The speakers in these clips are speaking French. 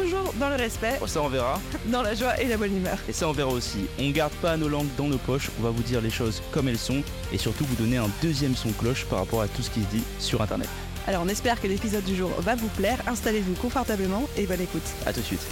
toujours dans le respect, Oh, ça on verra. dans la joie et la bonne humeur. Et ça on verra aussi. On garde pas nos langues dans nos poches, on va vous dire les choses comme elles sont et surtout vous donner un deuxième son cloche par rapport à tout ce qui se dit sur internet. Alors on espère que l'épisode du jour va vous plaire, installez-vous confortablement et bonne écoute. A tout de suite.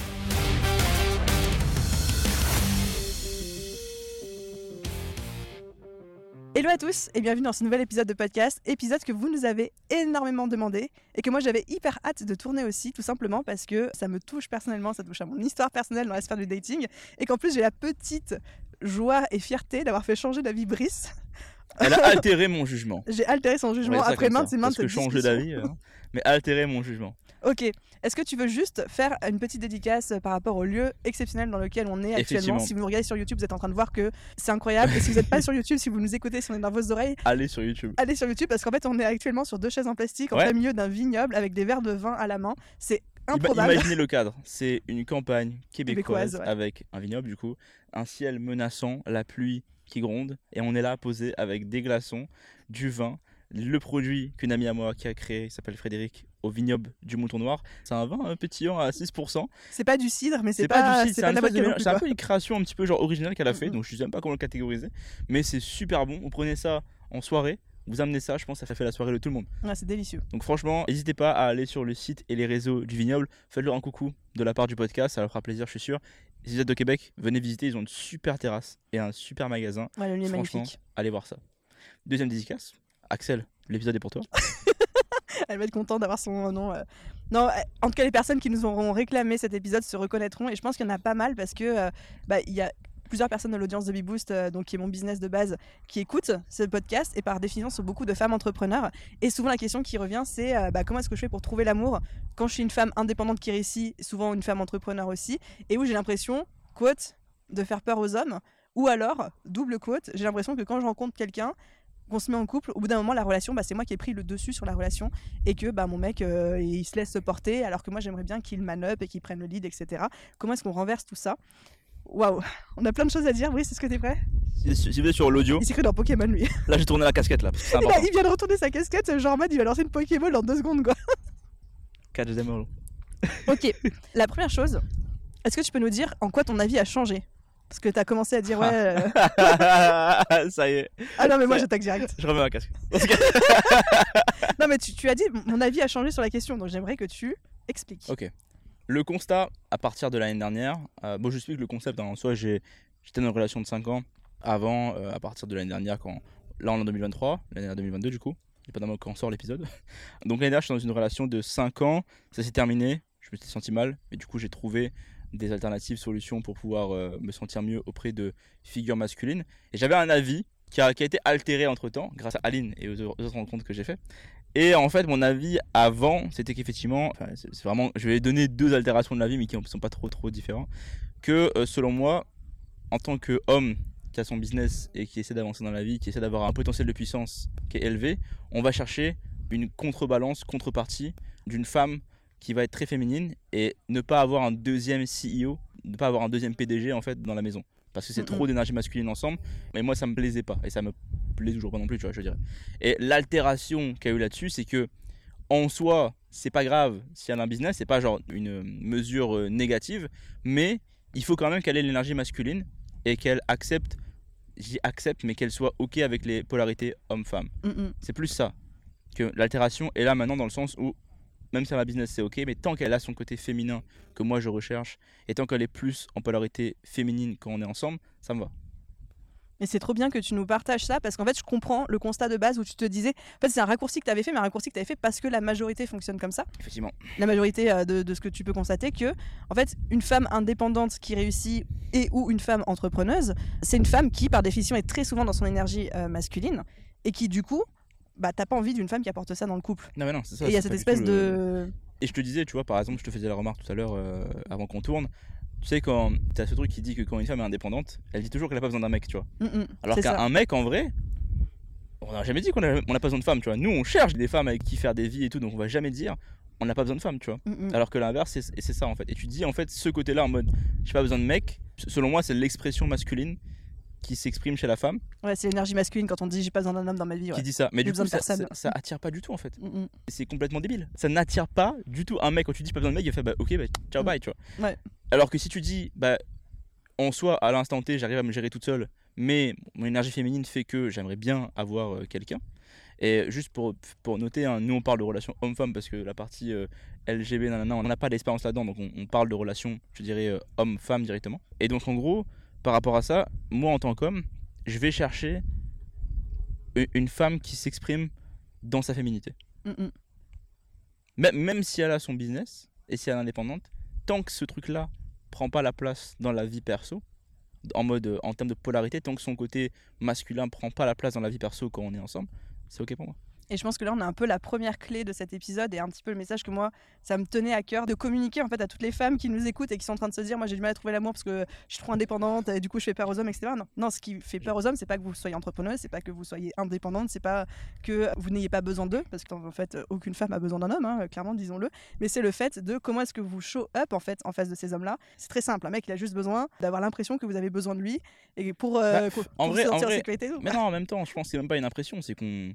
Hello à tous et bienvenue dans ce nouvel épisode de podcast, épisode que vous nous avez énormément demandé et que moi j'avais hyper hâte de tourner aussi, tout simplement parce que ça me touche personnellement, ça touche à mon histoire personnelle dans la sphère du dating et qu'en plus j'ai la petite joie et fierté d'avoir fait changer d'avis Brice. Elle a altéré mon jugement. J'ai altéré son jugement après maintes et maintes Parce que changer d'avis, hein, mais altérer mon jugement. Ok, est-ce que tu veux juste faire une petite dédicace par rapport au lieu exceptionnel dans lequel on est actuellement? Si vous nous regardez sur YouTube, vous êtes en train de voir que c'est incroyable. Et si vous n'êtes pas sur YouTube, si vous nous écoutez, si on est dans vos oreilles, Allez sur YouTube. allez sur YouTube parce qu'en fait, on est actuellement sur deux chaises en plastique en Ouais. plein milieu d'un vignoble avec des verres de vin à la main. C'est improbable. Imaginez le cadre. C'est une campagne québécoise, Québécoise, ouais. avec un vignoble du coup, un ciel menaçant, la pluie qui gronde, et on est là posé avec des glaçons, du vin, le produit qu'une amie à moi qui a créé, s'appelle Frédéric, au vignoble du Mouton Noir. C'est un vin euh, pétillant à 6%. C'est pas du cidre, mais c'est pas, pas, du cidre, c'est un, de un peu une création un petit peu genre originale qu'elle a fait, Mhm. donc je sais même pas comment le catégoriser, mais c'est super bon. Vous prenez ça en soirée, vous amenez ça, je pense que ça fait la soirée de tout le monde. Ouais, c'est délicieux. Donc franchement, n'hésitez pas à aller sur le site et les réseaux du vignoble. Faites-leur un coucou de la part du podcast, ça leur fera plaisir, je suis sûr. Si vous êtes de Québec, venez visiter, ils ont une super terrasse et un super magasin. Ouais, le lieu est magnifique. allez voir ça. Deuxième dédicace, Axel, l'épisode est pour toi. Elle va être contente d'avoir son nom. euh. Non, euh, en tout cas, les personnes qui nous auront réclamé cet épisode se reconnaîtront. Et je pense qu'il y en a pas mal parce que euh, bah, il y a plusieurs personnes de l'audience de BeBoost, donc qui est mon business de base, qui écoutent ce podcast. Et par définition, sont beaucoup de femmes entrepreneurs. Et souvent, la question qui revient, c'est bah, comment est-ce que je fais pour trouver l'amour quand je suis une femme indépendante qui réussit, souvent une femme entrepreneur aussi, et où j'ai l'impression, quote, de faire peur aux hommes. Ou alors, double quote, j'ai l'impression que quand je rencontre quelqu'un, qu'on se met en couple, au bout d'un moment, la relation, bah, c'est moi qui ai pris le dessus sur la relation et que bah, mon mec, euh, il se laisse se porter alors que moi, j'aimerais bien qu'il man up et qu'il prenne le lead, etc. Comment est-ce qu'on renverse tout ça? Waouh, on a plein de choses à dire. Oui, c'est ce que t'es prêt? Si, si vous êtes sur l'audio, Il s'est cru dans Pokémon, lui. là j'ai tourné la casquette là, parce que c'est Il, vient de retourner sa casquette, genre en mode, il va lancer une Pokéball en deux secondes, quoi. Catch them all. Ok, la première chose, est-ce que tu peux nous dire en quoi ton avis a changé? Parce que t'as commencé à dire, ouais. euh, ça y est, Ah non, mais moi, j'attaque direct. je remets ma casquette. Non, mais tu, tu as dit, mon avis a changé sur la question, donc j'aimerais que tu expliques. Ok. Le constat, à partir de l'année dernière, euh, bon, je explique le concept. hein. En soi, j'étais dans une relation de 5 ans avant, euh, à partir de l'année dernière, quand là on est en 2023, l'année dernière 2022 du coup, dépendamment quand sort l'épisode. Donc l'année dernière, j'étais dans une relation de 5 ans, ça s'est terminé, je me suis senti mal, mais du coup, j'ai trouvé des alternatives, solutions pour pouvoir euh, me sentir mieux auprès de figures masculines. Et j'avais un avis qui a, été altéré entre temps, grâce à Aline et aux, autres rencontres que j'ai fait. Et en fait, mon avis avant, c'était qu'effectivement, c'est vraiment, je vais donner deux altérations de la vie, mais qui ne sont pas trop trop différents. Que euh, selon moi, en tant qu'homme qui a son business et qui essaie d'avancer dans la vie, qui essaie d'avoir un potentiel de puissance qui est élevé, on va chercher une contrebalance, contrepartie d'une femme qui va être très féminine et ne pas avoir un deuxième CEO, ne pas avoir un deuxième PDG en fait dans la maison. Parce que c'est trop d'énergie masculine ensemble. Mais moi, ça me plaisait pas et ça me plaît toujours pas non plus, tu vois, je dirais. Et l'altération qu'il y a eu là-dessus, c'est que en soi, c'est pas grave si elle a un business, c'est pas genre une mesure euh, négative, mais il faut quand même qu'elle ait l'énergie masculine et qu'elle accepte, j'y accepte, mais qu'elle soit ok avec les polarités homme-femme. Mm, mm. C'est plus ça que l'altération est là maintenant dans le sens où même si elle a un business c'est ok, mais tant qu'elle a son côté féminin que moi je recherche et tant qu'elle est plus en polarité féminine quand on est ensemble, ça me va. Mais c'est trop bien que tu nous partages ça parce qu'en fait, je comprends le constat de base où tu te disais. En fait, c'est un raccourci que tu avais fait, mais un raccourci que tu avais fait parce que la majorité fonctionne comme ça. Effectivement. La majorité euh, de, de ce que tu peux constater que, en fait, une femme indépendante qui réussit et ou une femme entrepreneuse, c'est une femme qui, par définition, est très souvent dans son énergie euh, masculine et qui, du coup, bah, t'as pas envie d'une femme qui apporte ça dans le couple. Non mais non, c'est ça. et il y a cette espèce le- de. Et je te disais, tu vois, par exemple, je te faisais la remarque tout à l'heure euh, avant qu'on tourne. Tu sais, quand tu as ce truc qui dit que quand une femme est indépendante, elle dit toujours qu'elle a pas besoin d'un mec, tu vois. Mm, mm, Alors qu'un mec, en vrai, On n'a jamais dit qu'on on n'a pas besoin de femmes, tu vois. Nous, on cherche des femmes avec qui faire des vies et tout, donc on va jamais dire on n'a pas besoin de femmes, tu vois. Mm. Alors que l'inverse, c'est ça en fait. Et tu dis en fait ce côté-là en mode j'ai pas besoin de mec. Selon moi, c'est l'expression masculine qui s'exprime chez la femme Ouais, c'est l'énergie masculine quand on dit j'ai pas besoin d'un homme dans ma vie. Ouais. qui dit ça. Mais du coup, ça, ça, ça attire pas du tout en fait. Mm, mm. C'est complètement débile. Ça n'attire pas du tout un mec. Quand tu dis pas besoin de mec, il fait bah ok, bah, ciao, Mm. bye, tu vois. Ouais. Alors que si tu dis bah en soi, à l'instant T, j'arrive à me gérer toute seule, mais mon énergie féminine fait que j'aimerais bien avoir euh, quelqu'un. Et juste pour, pour noter, hein, nous on parle de relations homme-femme parce que la partie euh, LGB, nanana, on n'a pas d'expérience là-dedans, donc on, on parle de relations, je dirais, euh, homme-femme directement. Et donc en gros, par rapport à ça, moi en tant qu'homme, je vais chercher une femme qui s'exprime dans sa féminité. Mm, mm. Même, si elle a son business et si elle est indépendante, tant que ce truc-là prend pas la place dans la vie perso, en mode en termes de polarité, tant que son côté masculin prend pas la place dans la vie perso quand on est ensemble, c'est ok pour moi. Et je pense que là, on a un peu la première clé de cet épisode et un petit peu le message que moi, ça me tenait à cœur de communiquer en fait à toutes les femmes qui nous écoutent et qui sont en train de se dire, moi j'ai du mal à trouver l'amour parce que je suis trop indépendante et du coup je fais peur aux hommes, etc. Non, non ce qui fait peur aux hommes, c'est pas que vous soyez entrepreneuse, c'est pas que vous soyez indépendante, c'est pas que vous n'ayez pas besoin d'eux, parce qu'en fait, aucune femme a besoin d'un homme, hein, clairement, disons-le. Mais c'est le fait de comment est-ce que vous show up en fait en face de ces hommes-là. C'est très simple, un mec il a juste besoin d'avoir l'impression que vous avez besoin de lui et pour, euh, Bah, pour- en pour vrai- se en vrai, sécurité. Mais non, en même temps, je pense que c'est même pas une impression, c'est qu'on.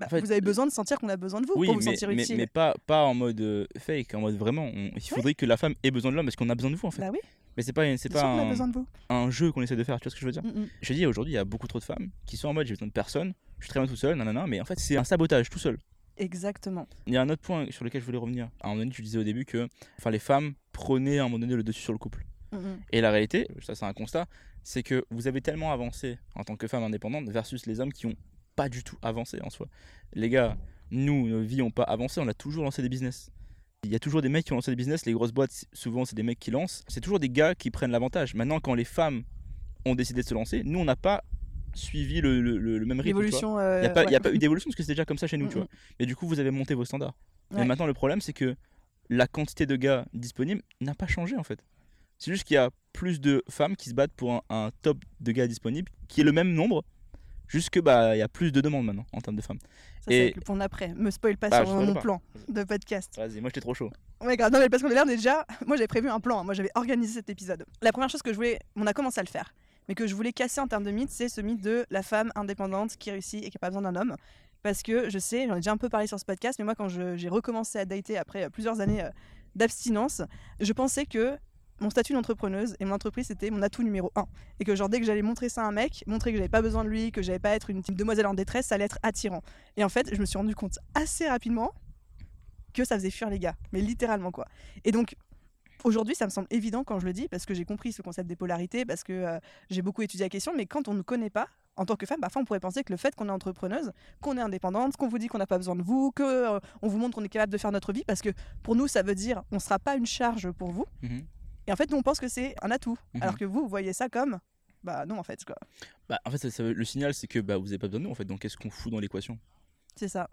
Bah, en fait, vous avez besoin de sentir qu'on a besoin de vous Oui, pour vous mais, sentir mais, utile. mais pas, pas en mode euh, fake, en mode vraiment. on- il faudrait que la femme ait besoin de l'homme parce qu'on a besoin de vous en fait. Bah oui, Mais c'est pas, c'est pas un, besoin de vous. un jeu qu'on essaie de faire, tu vois ce que je veux dire? Mm, mm. Je dis, aujourd'hui, il y a beaucoup trop de femmes qui sont en mode j'ai besoin de personne, je suis très bien tout seul, nanana, mais en fait, c'est un sabotage tout seul. Exactement. Il y a un autre point sur lequel je voulais revenir. À un moment donné, tu disais au début que enfin, les femmes prenaient à un moment donné le dessus sur le couple. Mm, mm. Et la réalité, ça c'est un constat, c'est que vous avez tellement avancé en tant que femme indépendante versus les hommes qui ont pas du tout avancé en soi. Les gars, nous, nos vies pas avancé, on a toujours lancé des business. Il y a toujours des mecs qui ont lancé des business, les grosses boîtes, souvent c'est des mecs qui lancent. C'est toujours des gars qui prennent l'avantage. Maintenant, quand les femmes ont décidé de se lancer, nous on n'a pas suivi le, le- le- le même rythme. euh, Il n'y a, pas- y a pas eu d'évolution parce que c'était déjà comme ça chez nous, tu vois. Mais du coup, vous avez monté vos standards. Ouais. Et maintenant, le problème, c'est que la quantité de gars disponibles n'a pas changé en fait. C'est juste qu'il y a plus de femmes qui se battent pour un, un top de gars disponibles qui est le même nombre. Juste que bah il y a plus de demandes maintenant en termes de femmes. Ça, c'est Et- le point d'après. Me spoil pas Bah, sur mon pas. plan de podcast. Vas-y, moi j'étais trop chaud. Ouais, grave. Non, mais parce qu'on on est déjà. Moi, j'avais prévu un plan. hein. Moi, j'avais organisé cet épisode. La première chose que je voulais. On a commencé à le faire. Mais que je voulais casser en termes de mythe, c'est ce mythe de la femme indépendante qui réussit et qui n'a pas besoin d'un homme. Parce que je sais, j'en ai déjà un peu parlé sur ce podcast, mais moi, quand j'ai recommencé à dater après plusieurs années euh, d'abstinence, je pensais que mon statut d'entrepreneuse et mon entreprise c'était mon atout numéro un. Et que genre dès que j'allais montrer ça à un mec, montrer que j'avais pas besoin de lui, que j'allais pas être une demoiselle en détresse, ça allait être attirant. Et en fait, je me suis rendu compte assez rapidement que ça faisait fuir les gars, mais littéralement quoi. Et donc aujourd'hui, ça me semble évident quand je le dis parce que j'ai compris ce concept des polarités, parce que euh, j'ai beaucoup étudié la question, mais quand on ne connaît pas en tant que femme, on pourrait penser que le fait qu'on est entrepreneuse, qu'on est indépendante, qu'on vous dit qu'on n'a pas besoin de vous, que euh, on vous montre qu'on est capable de faire notre vie, parce que pour nous ça veut dire on sera pas une charge pour vous. Mhm. Et en fait, nous on pense que c'est un atout, Mhm. alors que vous, vous voyez ça comme bah non en fait quoi. Bah en fait, ça- ça veut- le signal c'est que bah vous avez pas besoin de nous en fait. Donc qu'est-ce qu'on fout dans l'équation? C'est ça.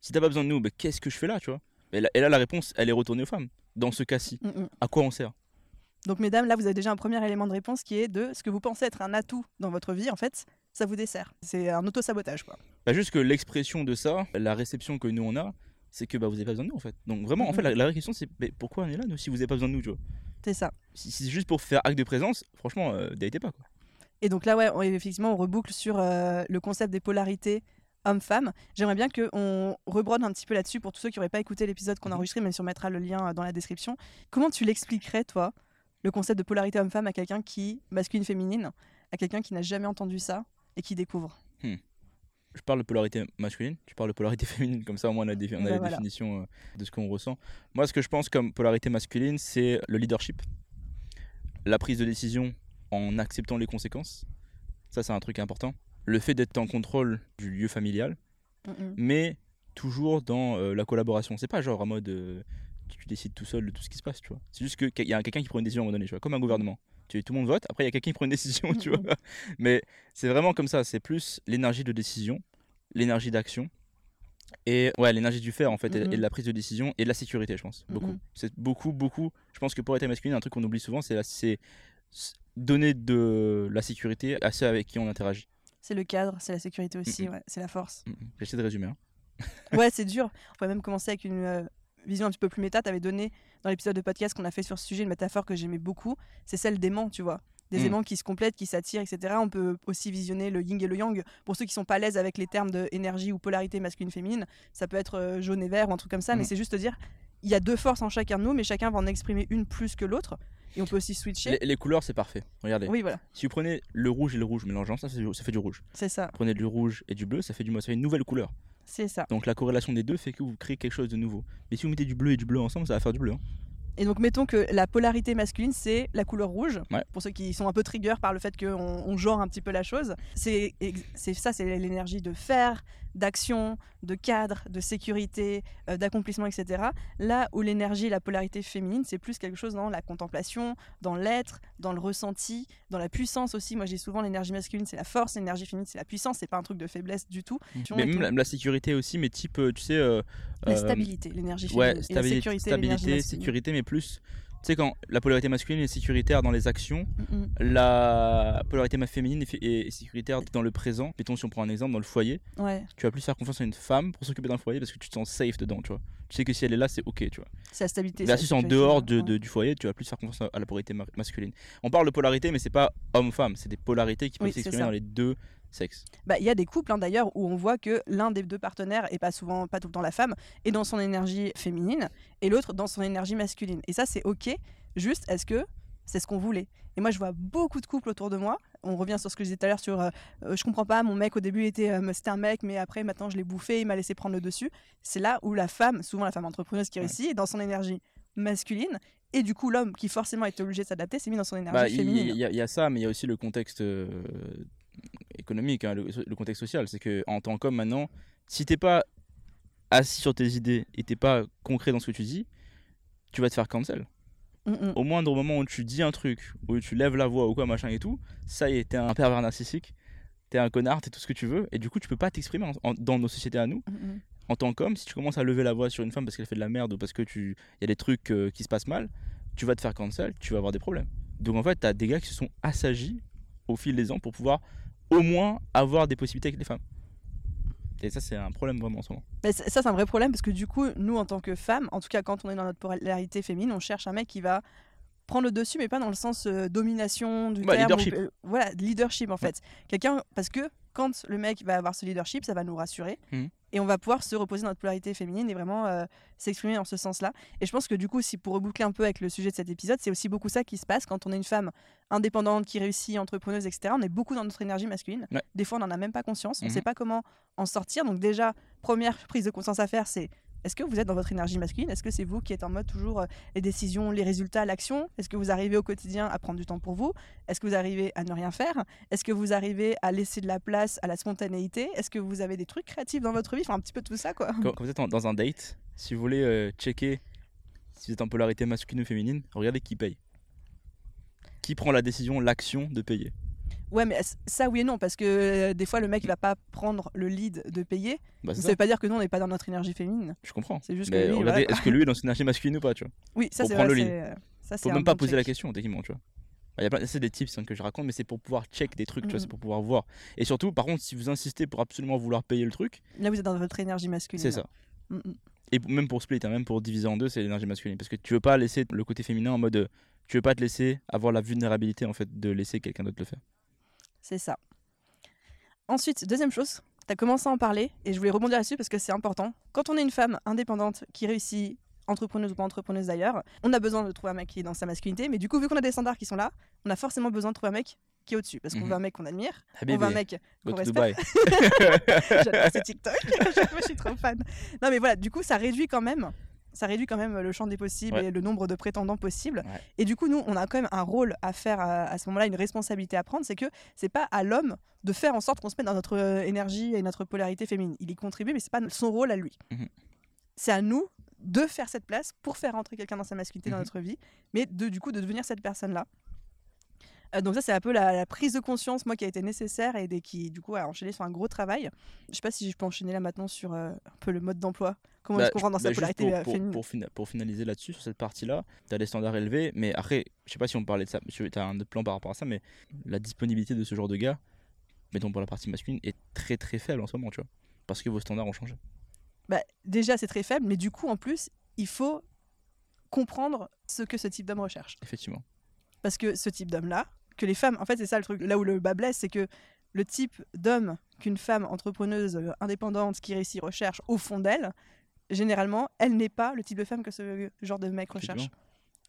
Si t'as pas besoin de nous, bah, qu'est-ce que je fais là, tu vois? Et là, et là, la réponse, elle est retournée aux femmes. Dans ce cas-ci, Mm, mm. à quoi on sert? Donc mesdames, là vous avez déjà un premier élément de réponse qui est de ce que vous pensez être un atout dans votre vie, en fait, ça vous dessert. C'est un auto-sabotage quoi. Bah juste que l'expression de ça, la réception que nous on a, c'est que bah vous avez pas besoin de nous en fait. Donc vraiment, en fait, la, la vraie question c'est pourquoi on est là nous si vous avez pas besoin de nous, tu vois? C'est ça. Si c'est juste pour faire acte de présence, franchement, euh, datez pas quoi. Et donc là, ouais, on- effectivement, on reboucle sur euh, le concept des polarités homme-femme. J'aimerais bien qu'on rebrode un petit peu là-dessus pour tous ceux qui n'auraient pas écouté l'épisode qu'on a Mhm. enregistré, même si on mettra le lien euh, dans la description. Comment tu l'expliquerais, toi, le concept de polarité homme-femme à quelqu'un qui, masculine-féminine, à quelqu'un qui n'a jamais entendu ça et qui découvre? Je parle de polarité masculine, tu parles de polarité féminine, comme ça au moins on a, défi- on a Bah, la voilà. définition euh, de ce qu'on ressent. Moi, ce que je pense comme polarité masculine, c'est le leadership, la prise de décision en acceptant les conséquences. Ça, c'est un truc important. Le fait d'être en contrôle du lieu familial, mais toujours dans euh, la collaboration. C'est pas genre en mode euh, tu, tu décides tout seul de tout ce qui se passe, tu vois. C'est juste qu'il y a quelqu'un qui prend une décision à un moment donné, tu vois, comme un gouvernement. Tu, tout le monde vote, après il y a quelqu'un qui prend une décision, tu vois. Mais c'est vraiment comme ça, c'est plus l'énergie de décision, l'énergie d'action et ouais, l'énergie du faire en fait, et- et, de la prise de décision et de la sécurité, je pense. Beaucoup. C'est beaucoup, beaucoup. Je pense que pour être masculine, un truc qu'on oublie souvent, c'est donner de la sécurité à ceux avec qui on interagit. C'est le cadre, c'est la sécurité aussi, ouais, c'est la force. J'essaie de résumer. hein. Ouais, c'est dur. On pourrait même commencer avec une euh, vision un petit peu plus méta. Tu avais donné dans l'épisode de podcast qu'on a fait sur ce sujet une métaphore que j'aimais beaucoup. C'est celle d'aimants, tu vois. Des Mm. aimants qui se complètent, qui s'attirent, etc. On peut aussi visionner le yin et le yang. Pour ceux qui sont pas à l'aise avec les termes de énergie ou polarité masculine-féminine, ça peut être euh, jaune et vert ou un truc comme ça. Mais Mm. c'est juste dire, il y a deux forces en chacun de nous, mais chacun va en exprimer une plus que l'autre. Et on peut aussi switcher. Les, les couleurs, c'est parfait. Regardez. Oui, voilà, Si vous prenez le rouge et le rouge mélangeant, ça, fait du- ça fait du rouge. c'est ça. Prenez du rouge et du bleu, ça fait du ça fait une nouvelle couleur. C'est ça. Donc la corrélation des deux fait que vous créez quelque chose de nouveau. Mais si vous mettez du bleu et du bleu ensemble, ça va faire du bleu. hein. Et donc, mettons que la polarité masculine, c'est la couleur rouge. Ouais. Pour ceux qui sont un peu trigger par le fait qu'on on genre un petit peu la chose. C'est ça, c'est l'énergie de faire, d'action, de cadre, de sécurité, euh, d'accomplissement, etc. Là où l'énergie, la polarité féminine, c'est plus quelque chose dans la contemplation, dans l'être, dans le ressenti, dans la puissance aussi. Moi, j'ai souvent l'énergie masculine, c'est la force, l'énergie féminine, c'est la puissance. C'est pas un truc de faiblesse du tout. Mais Et même la, la sécurité aussi, mais type, euh, tu sais. euh, La stabilité, l'énergie féminine. Ouais, et la stabilité, sécurité, stabilité sécurité, mais plus. Tu sais, quand la polarité masculine est sécuritaire dans les actions, Mm, la polarité féminine est, sécuritaire dans le présent. Mettons, si on prend un exemple, dans le foyer, Ouais, tu vas plus faire confiance à une femme pour s'occuper d'un foyer parce que tu te sens safe dedans, tu vois. Tu sais que si elle est là, c'est ok, tu vois. c'est la stabilité. C'est en dehors de- du foyer, tu vas plus faire confiance à- à la polarité ma- masculine. On parle de polarité, mais c'est pas homme-femme, c'est des polarités qui peuvent Oui, s'exprimer dans les deux sexes. Bah, il y a des couples hein, d'ailleurs où on voit que l'un des deux partenaires, et pas souvent, pas tout le temps la femme, est dans son énergie féminine et l'autre dans son énergie masculine. Et ça, c'est ok. Juste, est-ce que c'est ce qu'on voulait? Et moi, je vois beaucoup de couples autour de moi. On revient sur ce que je disais tout à l'heure sur euh, euh, je comprends pas, mon mec au début était euh, c'était un mec, mais après maintenant je l'ai bouffé, il m'a laissé prendre le dessus. C'est là où la femme, souvent la femme entrepreneuse qui Ouais. réussit, est dans son énergie masculine. Et du coup, l'homme qui forcément était obligé de s'adapter s'est mis dans son énergie Bah, féminine. il y, a- il y a ça, mais il y a aussi le contexte euh, économique, hein, le, le contexte social. C'est que en tant qu'homme maintenant, si t'es pas assis sur tes idées et t'es pas concret dans ce que tu dis, tu vas te faire cancel. Mm, mm. Au moindre moment où tu dis un truc, où tu lèves la voix ou quoi, machin et tout, ça y est, t'es un pervers narcissique, t'es un connard, t'es tout ce que tu veux, et du coup, tu peux pas t'exprimer dans nos sociétés à nous. Mm. En tant qu'homme, si tu commences à lever la voix sur une femme parce qu'elle fait de la merde ou parce que tu y a des trucs euh, qui se passent mal, tu vas te faire cancel, tu vas avoir des problèmes. Donc en fait, t'as des gars qui se sont assagis au fil des ans pour pouvoir au moins avoir des possibilités avec les femmes. Et ça, c'est un problème vraiment en ce moment. Mais c- ça, c'est un vrai problème parce que du coup, nous, en tant que femmes, en tout cas quand on est dans notre polarité féminine, on cherche un mec qui va prendre le dessus, mais pas dans le sens euh, domination du Ouais, terme. leadership. ou- euh, voilà, leadership en fait. Quelqu'un, parce que quand le mec va avoir ce leadership, ça va nous rassurer Mhm. Et on va pouvoir se reposer dans notre polarité féminine et vraiment euh, s'exprimer dans ce sens-là. Et je pense que du coup, si pour reboucler un peu avec le sujet de cet épisode, c'est aussi beaucoup ça qui se passe quand on est une femme indépendante, qui réussit, entrepreneuse, etc. On est beaucoup dans notre énergie masculine. Ouais. Des fois, on n'en a même pas conscience. On ne Mhm. sait pas comment en sortir. Donc déjà, première prise de conscience à faire, c'est est-ce que vous êtes dans votre énergie masculine? Est-ce que c'est vous qui êtes en mode toujours euh, les décisions, les résultats, l'action? Est-ce que vous arrivez au quotidien à prendre du temps pour vous? Est-ce que vous arrivez à ne rien faire? Est-ce que vous arrivez à laisser de la place à la spontanéité? Est-ce que vous avez des trucs créatifs dans votre vie? Enfin, un petit peu tout ça, quoi. Quand, vous êtes dans un date, si vous voulez euh, checker si vous êtes en polarité masculine ou féminine, regardez qui paye. Qui prend la décision, l'action de payer. Ouais, mais ça, oui et non, parce que euh, des fois, le mec, il va pas prendre le lead de payer. Bah, Mais c'est ça ça, veut pas dire que nous, on n'est pas dans notre énergie féminine. je comprends. C'est juste Mais que voilà. est-ce que lui est dans son énergie masculine ou pas, tu vois? Oui, ça, c'est vrai. le c'est- euh, Ça, Faut même pas poser la question, techniquement, tu vois. Bah, y a plein- c'est des tips hein, que je raconte, mais c'est pour pouvoir check des trucs, tu vois, c'est pour pouvoir voir. Et surtout, par contre, si vous insistez pour absolument vouloir payer le truc, Là, vous êtes dans votre énergie masculine. c'est ça. Mm. Et même pour split, hein, même pour diviser en deux, c'est l'énergie masculine. Parce que tu veux pas laisser le côté féminin en mode. euh, Tu veux pas te laisser avoir la vulnérabilité, en fait, de laisser quelqu'un d'autre le faire. C'est ça. Ensuite, deuxième chose, tu as commencé à en parler et je voulais rebondir là-dessus parce que c'est important. Quand on est une femme indépendante qui réussit, entrepreneuse ou pas entrepreneuse d'ailleurs, on a besoin de trouver un mec qui est dans sa masculinité. Mais du coup, vu qu'on a des standards qui sont là, on a forcément besoin de trouver un mec qui est au-dessus parce qu'on Mhm. veut un mec qu'on admire, Ah, on veut un mec qu'on respecte. J'adore ces TikTok. Je suis trop fan. Non, mais voilà, du coup, ça réduit quand même. Ça réduit quand même le champ des possibles Ouais. et le nombre de prétendants possibles. Ouais. Et du coup, nous, on a quand même un rôle à faire à, à ce moment-là, une responsabilité à prendre. C'est que c'est pas à l'homme de faire en sorte qu'on se mette dans notre euh, énergie et notre polarité féminine. Il y contribue, mais c'est pas son rôle à lui. Mhm. C'est à nous de faire cette place pour faire entrer quelqu'un dans sa masculinité dans Mhm. notre vie, mais de, du coup, de devenir cette personne-là. Euh, donc ça, c'est un peu la, la prise de conscience, moi, qui a été nécessaire et des- qui, du coup, a enchaîné sur un gros travail. Je sais pas si je peux enchaîner là maintenant sur euh, un peu le mode d'emploi. Comment Bah, est-ce qu'on rentre dans bah, sa juste polarité pour, euh, pour- finaliser là-dessus, sur cette partie-là, tu as des standards élevés, mais après, je sais pas si on parlait de ça, tu as un autre plan par rapport à ça, mais la disponibilité de ce genre de gars, mettons pour la partie masculine, est très très faible en ce moment, tu vois. Parce que vos standards ont changé. Bah, déjà, c'est très faible, mais du coup, en plus, il faut comprendre ce que ce type d'homme recherche. Effectivement. Parce que ce type d'homme-là, que les femmes, en fait, c'est ça le truc, là où le bas blesse, c'est que le type d'homme qu'une femme entrepreneuse euh, indépendante qui réussit recherche au fond d'elle, généralement, elle n'est pas le type de femme que ce genre de mec recherche.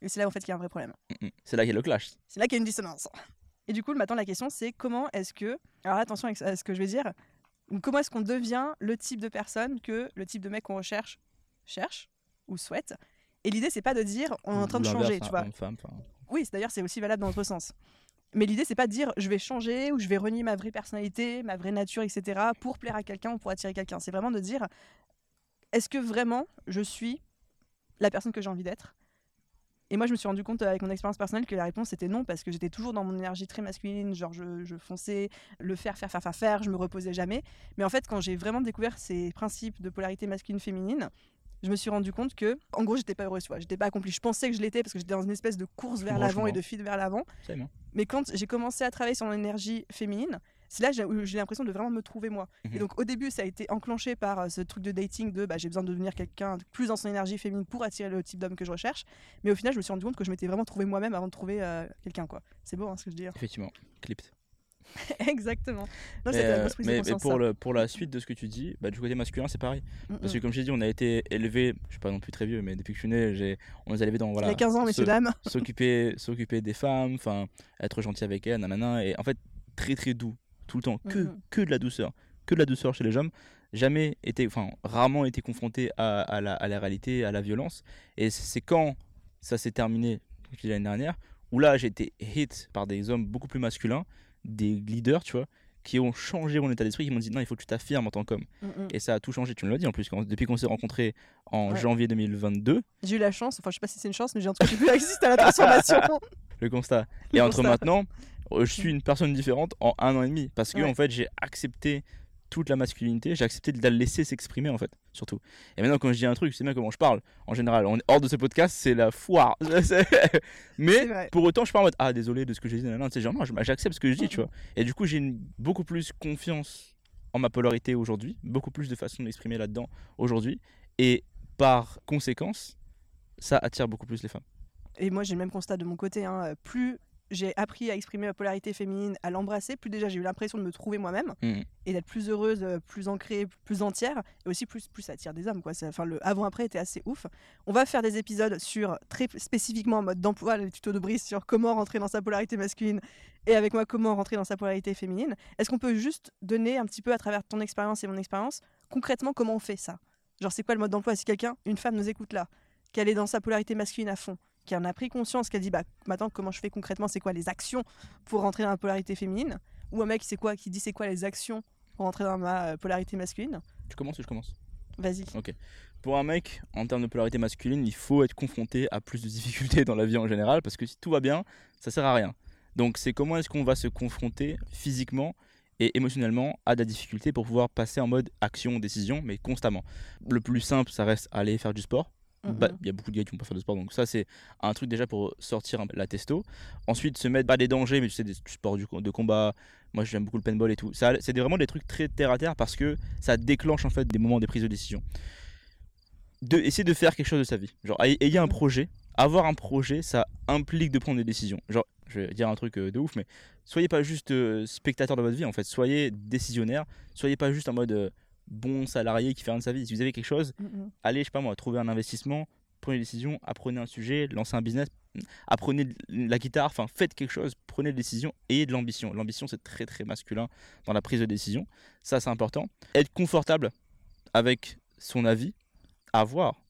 Et c'est là en fait qu'il y a un vrai problème. Mm, mm. C'est là qu'il y a le clash. C'est là qu'il y a une dissonance. Et du coup, maintenant, la question, c'est comment est-ce que. Alors attention à ce que je vais dire. Comment est-ce qu'on devient le type de personne que le type de mec qu'on recherche cherche ou souhaite? Et l'idée, c'est pas de dire on est en train de changer, tu vois. Oui, d'ailleurs, c'est aussi valable dans l'autre sens. Mais l'idée, c'est pas de dire je vais changer ou je vais renier ma vraie personnalité, ma vraie nature, etc. pour plaire à quelqu'un ou pour attirer quelqu'un. C'est vraiment de dire est-ce que vraiment je suis la personne que j'ai envie d'être? Et moi, je me suis rendu compte euh, avec mon expérience personnelle que la réponse était non parce que j'étais toujours dans mon énergie très masculine, genre je, je fonçais, le faire, faire, faire, faire, faire, je me reposais jamais. Mais en fait, quand j'ai vraiment découvert ces principes de polarité masculine-féminine, je me suis rendu compte que, en gros, j'étais pas heureuse, tu vois. J'étais pas accomplie. Je pensais que je l'étais parce que j'étais dans une espèce de course vers l'avant et de fuite vers l'avant. hein. Mais quand j'ai commencé à travailler sur mon énergie féminine, c'est là j'ai- où j'ai l'impression de vraiment me trouver moi. Et Mhm. donc au début, ça a été enclenché par euh, ce truc de dating de bah, j'ai besoin de devenir quelqu'un de plus dans son énergie féminine pour attirer le type d'homme que je recherche. Mais au final, je me suis rendu compte que je m'étais vraiment trouvé moi-même avant de trouver euh, quelqu'un. quoi. C'est beau hein, ce que je dis. hein. Effectivement. Clipped. Exactement. Non, Mais, euh, mais, pour, le, pour la suite de ce que tu dis, bah, du côté masculin, c'est pareil. Mm, Parce mm. que comme je t'ai dit, on a été élevé, je suis pas non plus très vieux, mais depuis que je suis né, j'ai- on nous a élevés dans Il voilà, y a 15 ans, messieurs, dames. s'occuper s'occuper des femmes, enfin être gentil avec elles, nanana, et en fait très très doux tout le temps, que, Mhm. que de la douceur, que de la douceur chez les hommes, jamais été, enfin rarement été confronté à, à la, à la réalité, à la violence, et c'est quand ça s'est terminé l'année dernière, où là j'ai été hit par des hommes beaucoup plus masculins, des leaders, tu vois, qui ont changé mon état d'esprit, qui m'ont dit non il faut que tu t'affirmes en tant qu'homme, Mm, mm. et ça a tout changé, tu me l'as dit en plus, quand- depuis qu'on s'est rencontrés en Ouais. janvier 2022, J'ai eu la chance, enfin je sais pas si c'est une chance, mais j'ai en tout cas assister à la transformation. le constat. Le Et entre maintenant, euh, je suis une personne différente en un an et demi. Parce que, Ouais. en fait, j'ai accepté toute la masculinité, j'ai accepté de la laisser s'exprimer, en fait, surtout. Et maintenant, quand je dis un truc, c'est bien comment je parle. En général, on est hors de ce podcast, c'est la foire. Mais pour autant, je parle en mode Ah, désolé de ce que j'ai dit. nanana. C'est genre, non, je- j'accepte ce que je dis, tu vois. Et du coup, j'ai une- beaucoup plus confiance en ma polarité aujourd'hui, beaucoup plus de façon de m'exprimer là-dedans aujourd'hui. Et par conséquence, ça attire beaucoup plus les femmes. Et moi, j'ai le même constat de mon côté. hein. Plus j'ai appris à exprimer ma polarité féminine, à l'embrasser, plus déjà j'ai eu l'impression de me trouver moi-même Mhm. et d'être plus heureuse, euh, plus ancrée, plus entière, et aussi plus, plus ça attire des hommes. Quoi. Enfin, le avant-après était assez ouf. On va faire des épisodes sur très spécifiquement en mode d'emploi, les tutos de Brice sur comment rentrer dans sa polarité masculine et avec moi comment rentrer dans sa polarité féminine. Est-ce qu'on peut juste donner un petit peu à travers ton expérience et mon expérience concrètement comment on fait ça? Genre c'est quoi le mode d'emploi? Si quelqu'un, une femme nous écoute là, qu'elle est dans sa polarité masculine à fond, qui en a pris conscience, qu'elle dit bah maintenant comment je fais concrètement, c'est quoi les actions pour rentrer dans la polarité féminine? Ou un mec c'est quoi qui dit c'est quoi les actions pour rentrer dans ma euh, polarité masculine? Tu commences ou je commence? Vas-y. Pour un mec, en termes de polarité masculine, il faut être confronté à plus de difficultés dans la vie en général, parce que si tout va bien, ça sert à rien. Donc c'est comment est-ce qu'on va se confronter physiquement et émotionnellement à de la difficulté pour pouvoir passer en mode action, décision, mais constamment? Le plus simple, ça reste aller faire du sport. Mhm. Bah, Il y a beaucoup de gars qui vont pas faire de sport, donc ça c'est un truc déjà pour sortir la testo. Ensuite, se mettre pas des dangers, mais tu sais, des sports du, de combat. Moi j'aime beaucoup le paintball et tout. C'est vraiment des trucs très terre à terre parce que ça déclenche en fait des moments des prises de décision. De, essayer de faire quelque chose de sa vie. Genre, ay- ayez un Mhm. projet. Avoir un projet, ça implique de prendre des décisions. Genre, je vais dire un truc euh, de ouf, mais soyez pas juste euh, spectateur de votre vie en fait. Soyez décisionnaire. Soyez pas juste en mode euh, bon salarié qui fait rien de sa vie. Si vous avez quelque chose, Mhm. allez, je sais pas moi, trouver un investissement, prenez des décisions, apprenez un sujet, lancez un business, apprenez de la guitare, enfin faites quelque chose, prenez des décisions, ayez de l'ambition. L'ambition c'est très très masculin dans la prise de décision, ça c'est important. Être confortable avec son avis, avoir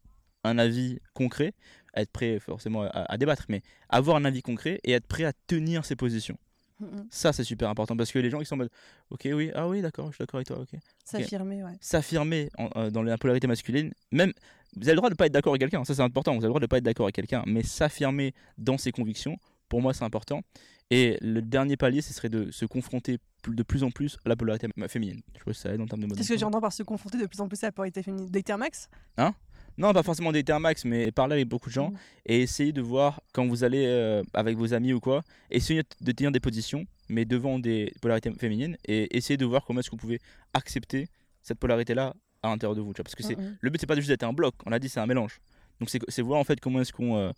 un avis concret, être prêt forcément à, à débattre, mais avoir un avis concret et être prêt à tenir ses positions. Mhm. Ça c'est super important parce que les gens qui sont en mode ok oui, ah oui d'accord, je suis d'accord avec toi, ok S'affirmer, ouais. s'affirmer euh, dans la polarité masculine, même vous avez le droit de pas être d'accord avec quelqu'un, ça c'est important, vous avez le droit de pas être d'accord avec quelqu'un, mais s'affirmer dans ses convictions, pour moi c'est important. Et le dernier palier, ce serait de se confronter de plus en plus à la polarité féminine. Je pense que ça aide en termes de mode. Qu'est-ce que j'entends par se confronter de plus en plus à la polarité féminine? Des termax Non, pas forcément un max, mais parler avec beaucoup de gens Mhm. et essayer de voir quand vous allez euh, avec vos amis ou quoi, essayer de tenir des positions, mais devant des polarités féminines et essayer de voir comment est-ce que vous pouvez accepter cette polarité-là à l'intérieur de vous. tu vois. Parce que c'est Mm, mm. le but, c'est pas juste d'être un bloc. On l'a dit, c'est un mélange. Donc c'est voir en fait comment est-ce qu'on euh,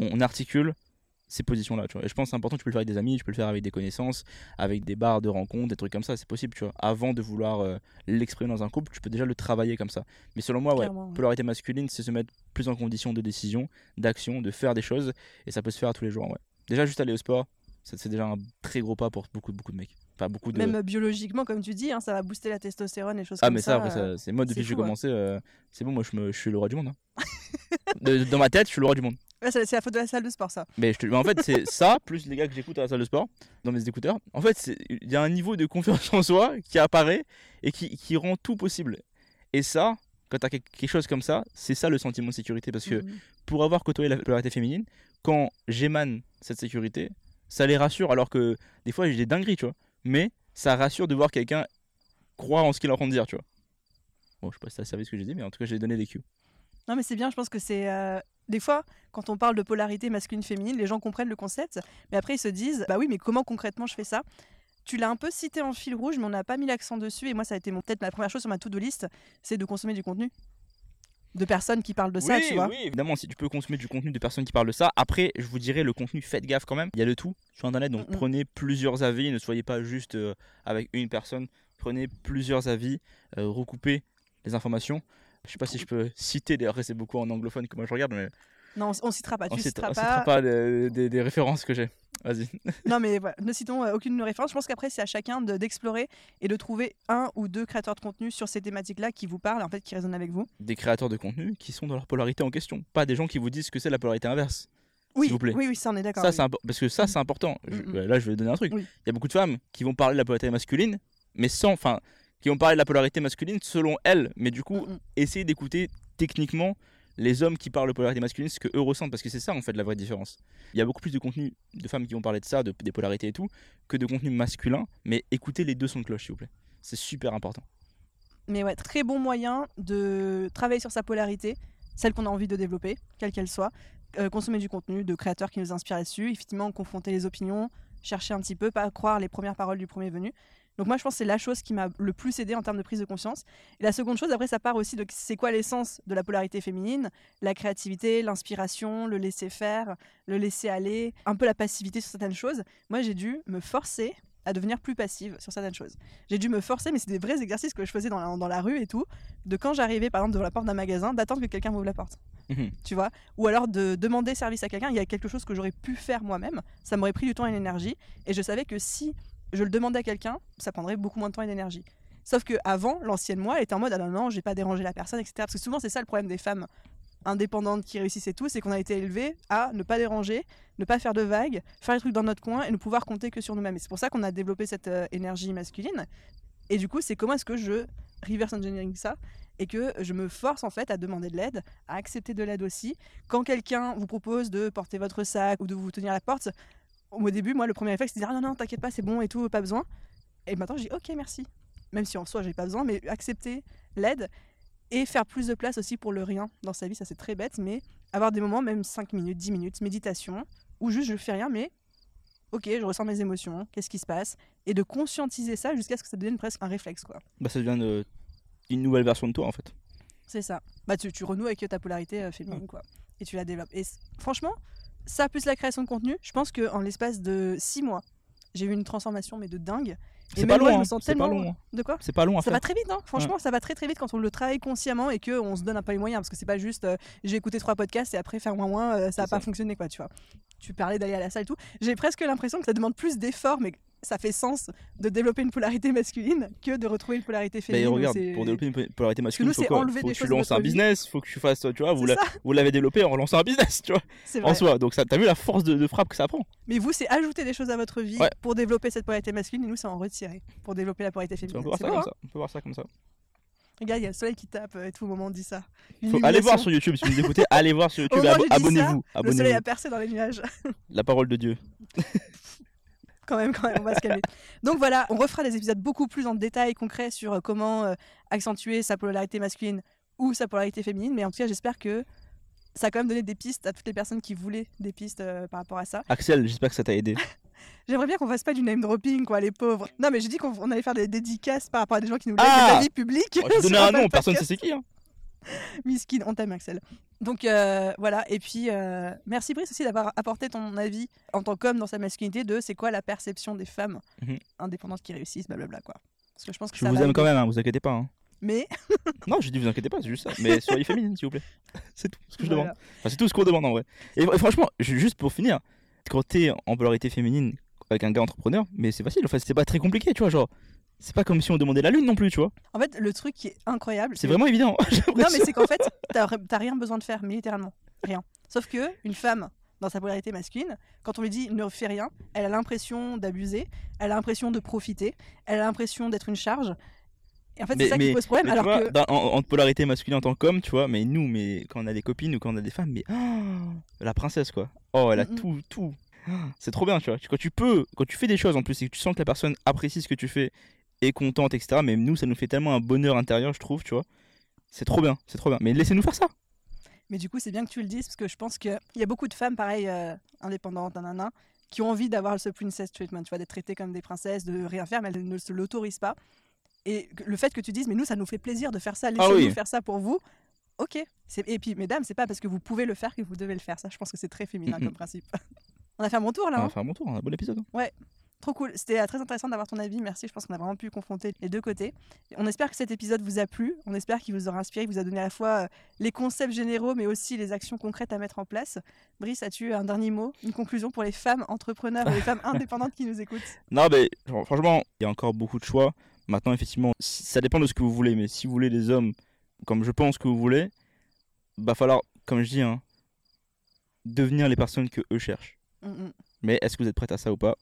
on articule ces positions-là. Tu vois. Et je pense que c'est important. Tu peux le faire avec des amis, tu peux le faire avec des connaissances, avec des barres de rencontres, des trucs comme ça. C'est possible, tu vois. Avant de vouloir euh, l'exprimer dans un couple, tu peux déjà le travailler comme ça. Mais selon moi, ouais, polarité masculine, c'est se mettre plus en condition de décision, d'action, de faire des choses, et ça peut se faire tous les jours. Ouais. Déjà, juste aller au sport, c'est déjà un très gros pas pour beaucoup, beaucoup de mecs. Enfin, beaucoup de. Même euh, biologiquement, comme tu dis, hein, ça va booster la testostérone et choses Ah comme mais ça, après, euh, ça, c'est moi depuis que j'ai commencé, euh, c'est bon, moi je, me, je suis le roi du monde. hein. De- dans ma tête, je suis le roi du monde. Ouais, c'est la faute de la salle de sport, ça. Mais, je te- mais en fait, c'est ça, plus les gars que j'écoute à la salle de sport, dans mes écouteurs. En fait, il y a un niveau de confiance en soi qui apparaît et qui, qui rend tout possible. Et ça, quand tu as quelque chose comme ça, c'est ça le sentiment de sécurité. Parce que Mhm. pour avoir côtoyé la polarité féminine, quand j'émane cette sécurité, ça les rassure. Alors que des fois, j'ai des dingueries, tu vois. Mais ça rassure de voir quelqu'un croire en ce qu'il est en train de dire, tu vois. Bon, je sais pas si ça a servi ce que j'ai dit, mais en tout cas, j'ai donné des cues. Non, mais c'est bien, je pense que c'est. euh, Des fois, quand on parle de polarité masculine-féminine, les gens comprennent le concept, mais après ils se disent Bah oui, mais comment concrètement je fais ça? Tu l'as un peu cité en fil rouge, mais on n'a pas mis l'accent dessus, et moi, ça a été mon- peut-être ma première chose sur ma to-do list c'est de consommer du contenu. De personnes qui parlent de ça, oui, tu vois. oui, évidemment, si tu peux consommer du contenu de personnes qui parlent de ça. Après, je vous dirais, le contenu, faites gaffe quand même. Il y a le tout sur Internet, donc Mm, mm. prenez plusieurs avis. Ne soyez pas juste euh, avec une personne. Prenez plusieurs avis, euh, recoupez les informations. Je sais pas si je peux citer, d'ailleurs, c'est beaucoup en anglophone que moi je regarde, mais Non, on, on citera pas. on tu citera, citeras on pas. citera pas des, des- des références que j'ai. Vas-y. Non, mais voilà, ne citons euh, aucune référence. Je pense qu'après, c'est à chacun de- d'explorer et de trouver un ou deux créateurs de contenu sur ces thématiques-là qui vous parlent, en fait, qui résonnent avec vous. Des créateurs de contenu qui sont dans leur polarité en question. Pas des gens qui vous disent que c'est la polarité inverse. Oui, vous plaît. oui, oui, ça, on est d'accord. Ça, oui. c'est parce que ça, c'est important. Je- Mm, mm. ouais, là, je vais donner un truc. Il Oui. y a beaucoup de femmes qui vont parler de la polarité masculine, mais sans, enfin, qui vont parler de la polarité masculine selon elles. Mais du coup, Mm, essayez d'écouter techniquement les hommes qui parlent de polarité masculine, ce que eux ressentent, parce que c'est ça en fait la vraie différence. Il y a beaucoup plus de contenu de femmes qui vont parler de ça, de, des polarités et tout, que de contenu masculin. Mais écoutez les deux sons de cloche, s'il vous plaît. C'est super important. Mais ouais, très bon moyen de travailler sur sa polarité, celle qu'on a envie de développer, quelle qu'elle soit. Euh, consommer du contenu de créateurs qui nous inspirent dessus, effectivement, confronter les opinions, chercher un petit peu, pas croire les premières paroles du premier venu. Donc moi, je pense que c'est la chose qui m'a le plus aidé en termes de prise de conscience. Et la seconde chose, après, ça part aussi de c'est quoi l'essence de la polarité féminine? La créativité, l'inspiration, le laisser faire, le laisser aller, un peu la passivité sur certaines choses. Moi, j'ai dû me forcer à devenir plus passive sur certaines choses. J'ai dû me forcer, mais c'est des vrais exercices que je faisais dans la, dans la rue et tout, de quand j'arrivais par exemple devant la porte d'un magasin, d'attendre que quelqu'un m'ouvre la porte. Mhm. Tu vois? Ou alors de demander service à quelqu'un. Il y a quelque chose que j'aurais pu faire moi-même. Ça m'aurait pris du temps et de l'énergie. Et je savais que si je le demandais à quelqu'un, ça prendrait beaucoup moins de temps et d'énergie. Sauf que avant, l'ancienne moi, elle était en mode ah non, non, j'ai pas dérangé la personne, etc. Parce que souvent, c'est ça le problème des femmes indépendantes qui réussissent et tout, c'est qu'on a été élevés à ne pas déranger, ne pas faire de vagues, faire les trucs dans notre coin et ne pouvoir compter que sur nous-mêmes. Et c'est pour ça qu'on a développé cette euh, énergie masculine. Et du coup, c'est comment est-ce que je reverse engineering ça et que je me force en fait à demander de l'aide, à accepter de l'aide aussi. Quand quelqu'un vous propose de porter votre sac ou de vous tenir la porte, au début, moi, le premier réflexe, c'est de dire ah non, non, t'inquiète pas, c'est bon et tout, pas besoin. Et maintenant, je dis ok, merci. Même si en soi, j'ai pas besoin, mais accepter l'aide et faire plus de place aussi pour le rien dans sa vie, ça c'est très bête, mais avoir des moments, même 5 minutes, 10 minutes, méditation, où juste je fais rien, mais ok, je ressens mes émotions, qu'est-ce qui se passe, et de conscientiser ça jusqu'à ce que ça devienne presque un réflexe, quoi. Bah, ça devient de- une nouvelle version de toi en fait. C'est ça. Bah, tu, tu renoues avec ta polarité euh, féminine, quoi. Et tu la développes. Et franchement, ça plus la création de contenu, je pense qu'en l'espace de 6 mois, j'ai eu une transformation, mais de dingue. C'est pas long, je me sens c'est pas tellement- long. De quoi C'est pas long à ça faire. va très vite, hein. franchement, ça va très très vite quand on le travaille consciemment et qu'on se donne un peu les moyens. Parce que c'est pas juste euh, j'ai écouté trois podcasts et après faire moins moins, euh, ça C'est pas fonctionné, quoi, tu vois. Tu parlais d'aller à la salle et tout. J'ai presque l'impression que ça demande plus d'efforts, mais ça fait sens de développer une polarité masculine que de retrouver une polarité féminine. où regarde, pour développer une polarité masculine, nous, faut quoi enlever faut des que tu lances un vie. business, faut que tu fasses, tu vois, vous l'avez développé en lançant un business, tu vois, en soi. Donc ça, t'as vu la force de, de frappe que ça prend. Mais vous, c'est ajouter des choses à votre vie Ouais. pour développer cette polarité masculine et nous, c'est en retirer pour développer la polarité On féminine. peut voir C'est ça beau, comme hein ça. On peut voir ça comme ça. Regarde, il y a le soleil qui tape euh, et tout au moment on dit ça. Faut aller voir sur YouTube si vous écoutez, allez voir sur YouTube, ça, abonnez-vous, Le soleil a percé dans les nuages. La parole de Dieu. quand même, quand même, on va se calmer. Donc voilà, on refera des épisodes beaucoup plus en détail, concrets sur euh, comment euh, accentuer sa polarité masculine ou sa polarité féminine, mais en tout cas, j'espère que ça a quand même donné des pistes à toutes les personnes qui voulaient des pistes euh, par rapport à ça. Axel, j'espère que ça t'a aidé. J'aimerais bien qu'on fasse pas du name dropping, quoi, les pauvres. Non, mais j'ai dit qu'on on allait faire des dédicaces par rapport à des gens qui nous laissent Ah des avis publics. Oh, je donner un nom, personne ne sait c'est qui. Hein. Miskin, on t'aime Axel. Donc euh, voilà, et puis euh, merci Brice aussi d'avoir apporté ton avis en tant qu'homme dans sa masculinité de c'est quoi la perception des femmes Mhm. indépendantes qui réussissent, blablabla quoi. Parce que je pense que Je ça vous aime quand même, hein, vous inquiétez pas. hein. Mais Non, je dis vous inquiétez pas, c'est juste ça. Mais soyez féminine, s'il vous plaît. C'est tout ce que je demande. Enfin, c'est tout ce qu'on demande en vrai. Et, et franchement, ju- juste pour finir, quand t'es en polarité féminine avec un gars entrepreneur, mais c'est facile, enfin, c'est pas très compliqué, tu vois. Genre, c'est pas comme si on demandait la lune non plus, tu vois. En fait, le truc qui est incroyable, C'est vraiment évident. Non, mais c'est qu'en fait, t'as t'as rien besoin de faire, mais littéralement. Rien. Sauf que une femme, dans sa polarité masculine, quand on lui dit ne fais rien, elle a l'impression d'abuser, elle a l'impression de profiter, elle a l'impression d'être une charge. Et en fait, c'est ça qui pose problème. Alors vois, que. dans- en, en polarité masculine en tant qu'homme, tu vois, mais nous, mais quand on a des copines ou quand on a des femmes, mais oh, la princesse quoi. Oh, elle a Mm, tout, tout. C'est trop bien, tu vois. Quand tu peux, quand tu fais des choses en plus et que tu sens que la personne apprécie ce que tu fais, est contente, etc. Mais nous, ça nous fait tellement un bonheur intérieur, je trouve, tu vois. C'est trop bien, c'est trop bien. Mais laissez-nous faire ça. Mais du coup, c'est bien que tu le dises, parce que je pense qu'il y a beaucoup de femmes, pareil, euh, indépendantes, nanana, qui ont envie d'avoir ce princess treatment, tu vois, d'être traitées comme des princesses, de rien faire, mais elles ne se l'autorisent pas. Et le fait que tu dises, mais nous, ça nous fait plaisir de faire ça, laissez-nous Ah oui. faire ça pour vous. Ok. Et puis, mesdames, c'est pas parce que vous pouvez le faire que vous devez le faire. Ça, je pense que c'est très féminin comme principe. On a fait mon tour là. On hein va faire mon tour, un bon épisode. hein. Trop cool. C'était euh, très intéressant d'avoir ton avis. Merci. Je pense qu'on a vraiment pu confronter les deux côtés. On espère que cet épisode vous a plu. On espère qu'il vous aura inspiré, qu'il vous a donné à la fois euh, les concepts généraux, mais aussi les actions concrètes à mettre en place. Brice, as-tu un dernier mot, une conclusion pour les femmes entrepreneurs et les femmes indépendantes qui nous écoutent? Non, mais franchement, il y a encore beaucoup de choix. Maintenant, effectivement, ça dépend de ce que vous voulez. Mais si vous voulez des hommes comme je pense que vous voulez, va falloir, comme je dis, hein, devenir les personnes que eux cherchent. Mm, mm. Mais est-ce que vous êtes prête à ça ou pas?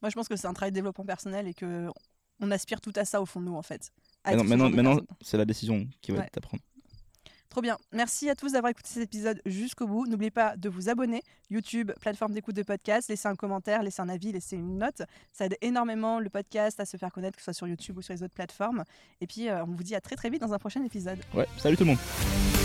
Moi, je pense que c'est un travail de développement personnel et que on aspire tout à ça au fond de nous, en fait. Maintenant, maintenant, c'est la décision qui va Ouais. être à prendre. Trop bien. Merci à tous d'avoir écouté cet épisode jusqu'au bout. N'oubliez pas de vous abonner. YouTube, plateforme d'écoute de podcast. Laissez un commentaire, laissez un avis, laissez une note. Ça aide énormément le podcast à se faire connaître, que ce soit sur YouTube ou sur les autres plateformes. Et puis, euh, on vous dit à très très vite dans un prochain épisode. Ouais, salut tout le monde.